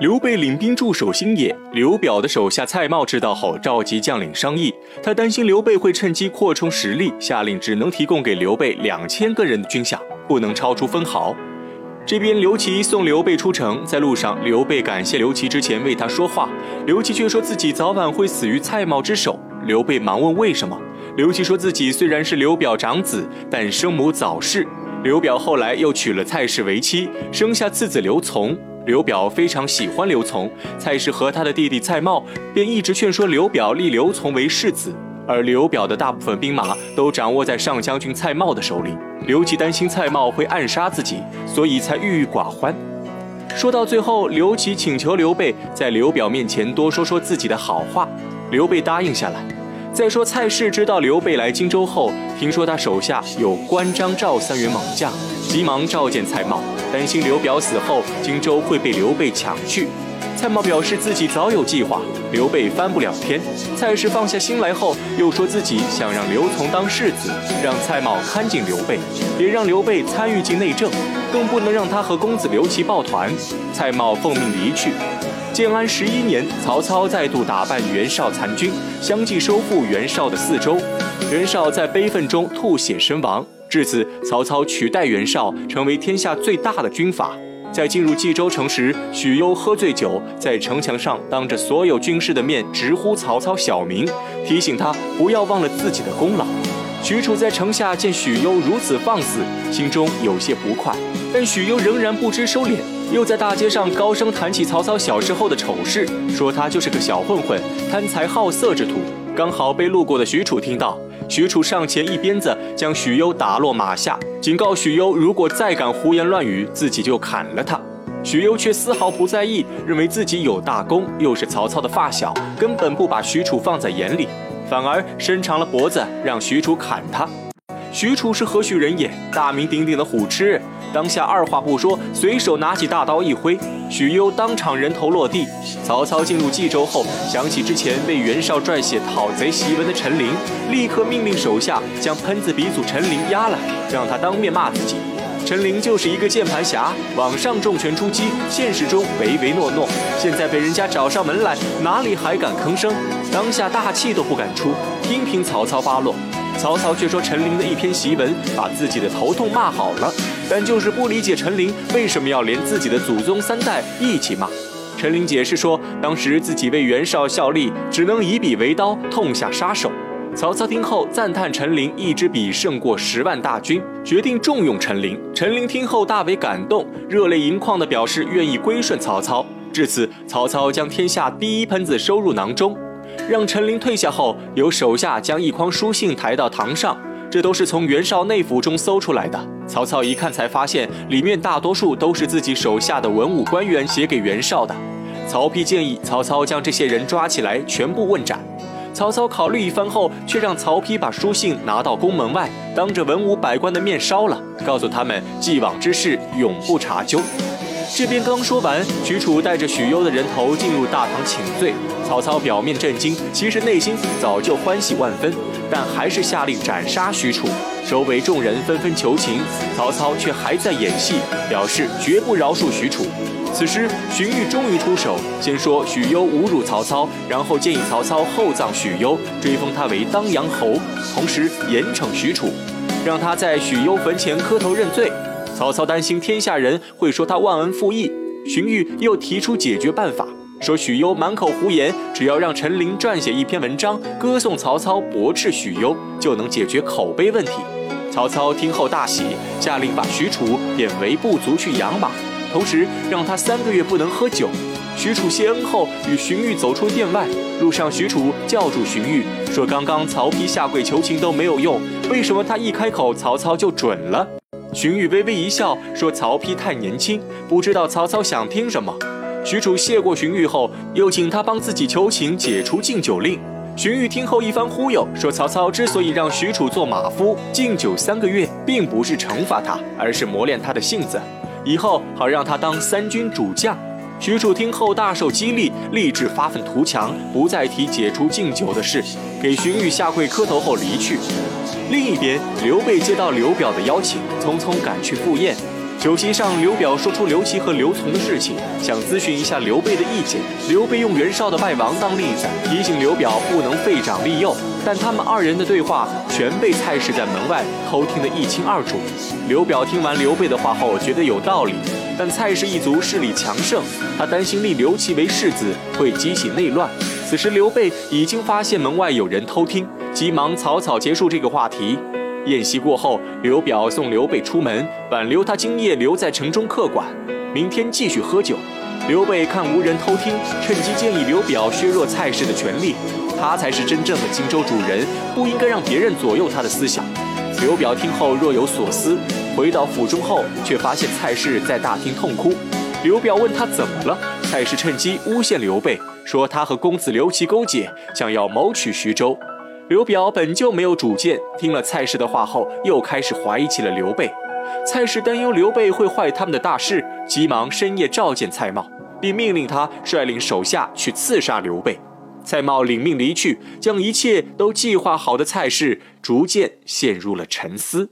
刘备领兵驻守新野，刘表的手下蔡瑁知道后，召集将领商议。他担心刘备会趁机扩充实力，下令只能提供给刘备两千个人的军饷，不能超出分毫。这边刘琦送刘备出城，在路上，刘备感谢刘琦之前为他说话，刘琦却说自己早晚会死于蔡瑁之手。刘备忙问为什么，刘琦说自己虽然是刘表长子，但生母早逝。刘表后来又娶了蔡氏为妻，生下次子刘琮。刘表非常喜欢刘琮，蔡氏和他的弟弟蔡瑁便一直劝说刘表立刘琮为世子，而刘表的大部分兵马都掌握在上将军蔡瑁的手里。刘琦担心蔡瑁会暗杀自己，所以才郁郁寡欢。说到最后，刘琦请求刘备在刘表面前多说说自己的好话，刘备答应下来。再说蔡氏知道刘备来荆州后，听说他手下有关张赵三员猛将，急忙召见蔡瑁。担心刘表死后荆州会被刘备抢去，蔡瑁表示自己早有计划，刘备翻不了天。蔡氏放下心来后，又说自己想让刘琮当世子，让蔡瑁看紧刘备，别让刘备参与进内政，更不能让他和公子刘琦抱团。蔡瑁奉命离去。建安十一年，曹操再度打败袁绍残军，相继收复袁绍的四周，袁绍在悲愤中吐血身亡。至此，曹操取代袁绍，成为天下最大的军阀。在进入冀州城时，许攸喝醉酒，在城墙上当着所有军士的面直呼曹操小名，提醒他不要忘了自己的功劳。许褚在城下见许攸如此放肆，心中有些不快，但许攸仍然不知收敛，又在大街上高声谈起曹操小时候的丑事，说他就是个小混混，贪财好色之徒。刚好被路过的许褚听到。许褚上前一鞭子将许攸打落马下，警告许攸，如果再敢胡言乱语，自己就砍了他。许攸却丝毫不在意，认为自己有大功，又是曹操的发小，根本不把许褚放在眼里，反而伸长了脖子让许褚砍他。许褚是何许人也？大名鼎鼎的虎痴。当下二话不说，随手拿起大刀一挥，许攸当场人头落地。曹操进入冀州后，想起之前被袁绍撰写讨贼檄文的陈琳，立刻命令手下将喷子鼻祖陈琳押来，让他当面骂自己。陈琳就是一个键盘侠，网上重拳出击，现实中唯唯诺诺。现在被人家找上门来，哪里还敢吭声？当下大气都不敢出，听凭曹操发落。曹操却说陈琳的一篇檄文把自己的头痛骂好了，但就是不理解陈琳为什么要连自己的祖宗三代一起骂。陈琳解释说，当时自己为袁绍效力，只能以笔为刀，痛下杀手。曹操听后赞叹陈琳一支笔胜过十万大军，决定重用陈琳。陈琳听后大为感动，热泪盈眶地表示愿意归顺曹操。至此，曹操将天下第一喷子收入囊中。让陈琳退下后，由手下将一筐书信抬到堂上，这都是从袁绍内府中搜出来的。曹操一看，才发现里面大多数都是自己手下的文武官员写给袁绍的。曹丕建议曹操将这些人抓起来，全部问斩。曹操考虑一番后，却让曹丕把书信拿到宫门外，当着文武百官的面烧了，告诉他们既往之事永不查究。这边刚说完，许褚带着许攸的人头进入大堂请罪。曹操表面震惊，其实内心早就欢喜万分，但还是下令斩杀许褚。周围众人纷纷求情，曹操却还在演戏，表示绝不饶恕许褚。此时，荀彧终于出手，先说许攸侮辱曹操，然后建议曹操厚葬许攸，追封他为当阳侯，同时严惩许褚，让他在许攸坟前磕头认罪。曹操担心天下人会说他忘恩负义，荀彧又提出解决办法，说许攸满口胡言，只要让陈琳撰写一篇文章歌颂曹操、驳斥许攸，就能解决口碑问题。曹操听后大喜，下令把许褚贬为部族去养马，同时让他三个月不能喝酒。许褚谢恩后，与荀彧走出殿外，路上许褚叫住荀彧，说刚刚曹丕下跪求情都没有用，为什么他一开口曹操就准了？荀彧微微一笑，说：“曹丕太年轻，不知道曹操想听什么。”许褚谢过荀彧后，又请他帮自己求情，解除禁酒令。荀彧听后一番忽悠，说：“曹操之所以让许褚做马夫，禁酒三个月，并不是惩罚他，而是磨练他的性子，以后好让他当三军主将。”许褚听后大受激励，立志发愤图强，不再提解除禁酒的事，给荀彧下跪磕头后离去。另一边，刘备接到刘表的邀请，匆匆赶去赴宴。酒席上，刘表说出刘琦和刘琮的事情，想咨询一下刘备的意见。刘备用袁绍的败亡当例子，提醒刘表不能废长立幼。但他们二人的对话全被蔡氏在门外偷听得一清二楚。刘表听完刘备的话后，觉得有道理，但蔡氏一族势力强盛，他担心立刘琦为世子会激起内乱。此时刘备已经发现门外有人偷听，急忙草草结束这个话题。宴席过后，刘表送刘备出门，挽留他今夜留在城中客馆，明天继续喝酒。刘备看无人偷听，趁机建议刘表削弱蔡氏的权力，他才是真正的荆州主人，不应该让别人左右他的思想。刘表听后若有所思，回到府中后，却发现蔡氏在大厅痛哭。刘表问他怎么了，蔡氏趁机诬陷刘备，说他和公子刘琦勾结，想要谋取徐州。刘表本就没有主见，听了蔡氏的话后，又开始怀疑起了刘备。蔡氏担忧刘备会坏他们的大事，急忙深夜召见蔡瑁，并命令他率领手下去刺杀刘备。蔡瑁领命离去，将一切都计划好的蔡氏逐渐陷入了沉思。